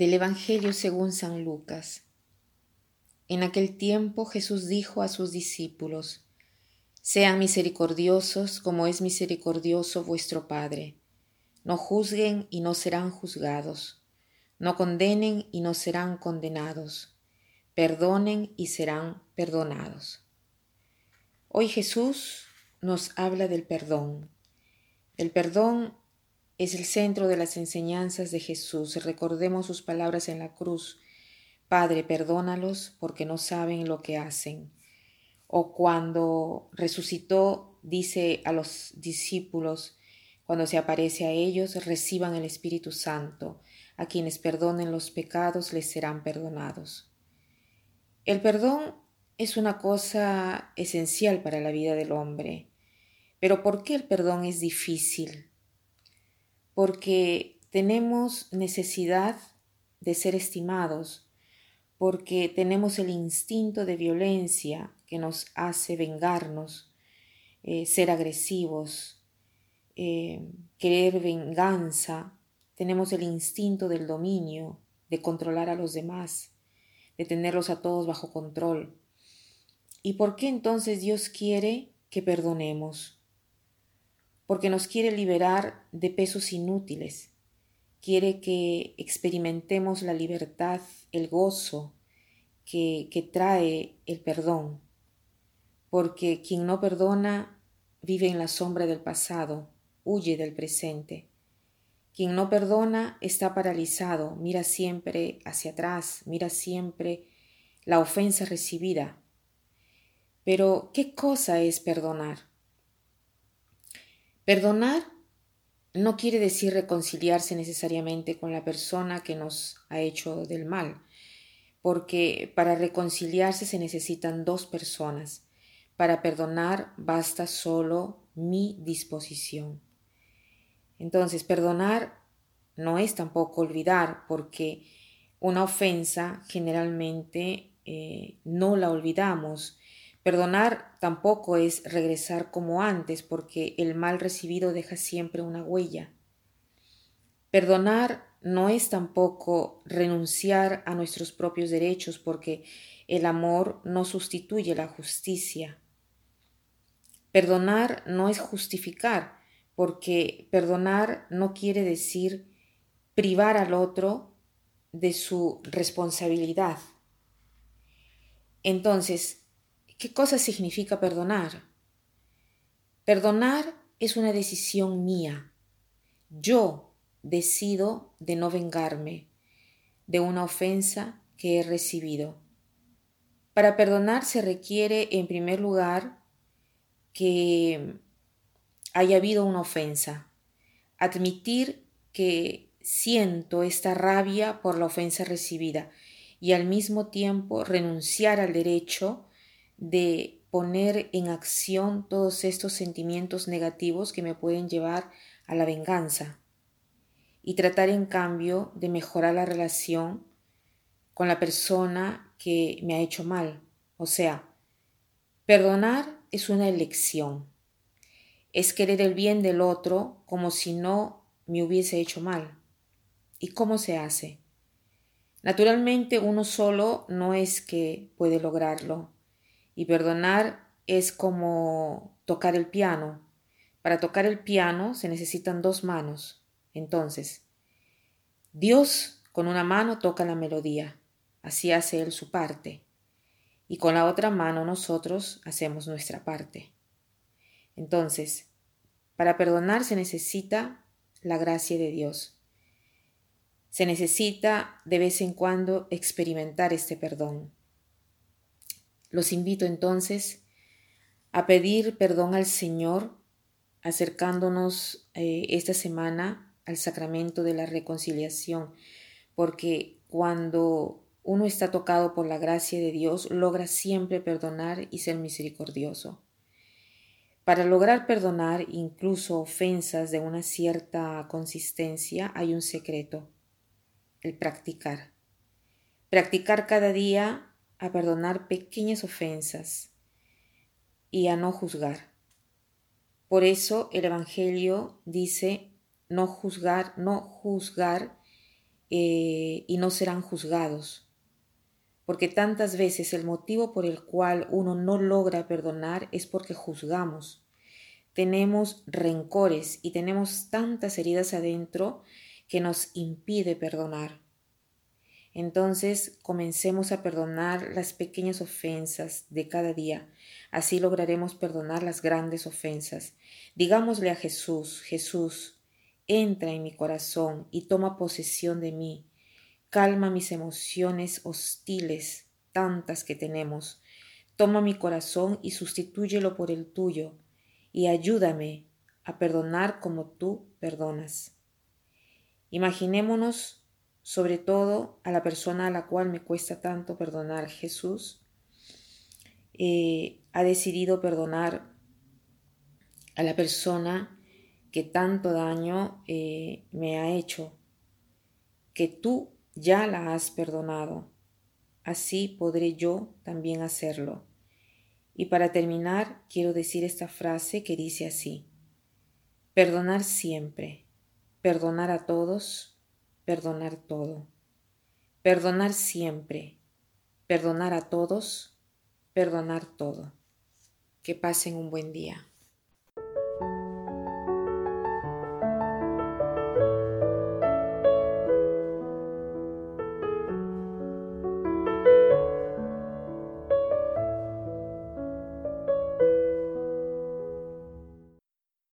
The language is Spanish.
Del Evangelio según San Lucas. En aquel tiempo Jesús dijo a sus discípulos, Sean misericordiosos como es misericordioso vuestro Padre. No juzguen y no serán juzgados. No condenen y no serán condenados. Perdonen y serán perdonados. Hoy Jesús nos habla del perdón. El perdón es el centro de las enseñanzas de Jesús. Recordemos sus palabras en la cruz. Padre, perdónalos porque no saben lo que hacen. O cuando resucitó, dice a los discípulos, cuando se aparece a ellos, reciban el Espíritu Santo. A quienes perdonen los pecados les serán perdonados. El perdón es una cosa esencial para la vida del hombre. Pero ¿por qué el perdón es difícil? Porque tenemos necesidad de ser estimados, porque tenemos el instinto de violencia que nos hace vengarnos, eh, ser agresivos, eh, querer venganza, tenemos el instinto del dominio, de controlar a los demás, de tenerlos a todos bajo control. ¿Y por qué entonces Dios quiere que perdonemos? Porque nos quiere liberar de pesos inútiles, quiere que experimentemos la libertad, el gozo que, que trae el perdón, porque quien no perdona vive en la sombra del pasado, huye del presente. Quien no perdona está paralizado, mira siempre hacia atrás, mira siempre la ofensa recibida. Pero, ¿qué cosa es perdonar? Perdonar no quiere decir reconciliarse necesariamente con la persona que nos ha hecho del mal, porque para reconciliarse se necesitan dos personas. Para perdonar basta solo mi disposición. Entonces, perdonar no es tampoco olvidar, porque una ofensa generalmente eh, no la olvidamos, Perdonar tampoco es regresar como antes, porque el mal recibido deja siempre una huella. Perdonar no es tampoco renunciar a nuestros propios derechos, porque el amor no sustituye la justicia. Perdonar no es justificar, porque perdonar no quiere decir privar al otro de su responsabilidad. Entonces, ¿Qué cosa significa perdonar? Perdonar es una decisión mía. Yo decido de no vengarme de una ofensa que he recibido. Para perdonar se requiere, en primer lugar, que haya habido una ofensa. Admitir que siento esta rabia por la ofensa recibida y al mismo tiempo renunciar al derecho de poner en acción todos estos sentimientos negativos que me pueden llevar a la venganza y tratar en cambio de mejorar la relación con la persona que me ha hecho mal. O sea, perdonar es una elección. Es querer el bien del otro como si no me hubiese hecho mal. ¿Y cómo se hace? Naturalmente uno solo no es que puede lograrlo. Y perdonar es como tocar el piano. Para tocar el piano se necesitan dos manos. Entonces, Dios con una mano toca la melodía, así hace Él su parte, y con la otra mano nosotros hacemos nuestra parte. Entonces, para perdonar se necesita la gracia de Dios. Se necesita de vez en cuando experimentar este perdón. Los invito entonces a pedir perdón al Señor acercándonos eh, esta semana al sacramento de la reconciliación, porque cuando uno está tocado por la gracia de Dios, logra siempre perdonar y ser misericordioso. Para lograr perdonar incluso ofensas de una cierta consistencia hay un secreto, el practicar. Practicar cada día a perdonar pequeñas ofensas y a no juzgar. Por eso el Evangelio dice no juzgar, no juzgar eh, y no serán juzgados. Porque tantas veces el motivo por el cual uno no logra perdonar es porque juzgamos. Tenemos rencores y tenemos tantas heridas adentro que nos impide perdonar. Entonces comencemos a perdonar las pequeñas ofensas de cada día. Así lograremos perdonar las grandes ofensas. Digámosle a Jesús, Jesús, entra en mi corazón y toma posesión de mí. Calma mis emociones hostiles, tantas que tenemos. Toma mi corazón y sustitúyelo por el tuyo, y ayúdame a perdonar como tú perdonas. Imaginémonos sobre todo a la persona a la cual me cuesta tanto perdonar. Jesús eh, ha decidido perdonar a la persona que tanto daño eh, me ha hecho, que tú ya la has perdonado. Así podré yo también hacerlo. Y para terminar, quiero decir esta frase que dice así. Perdonar siempre, perdonar a todos, perdonar todo. Perdonar siempre, perdonar a todos, perdonar todo. Que pasen un buen día.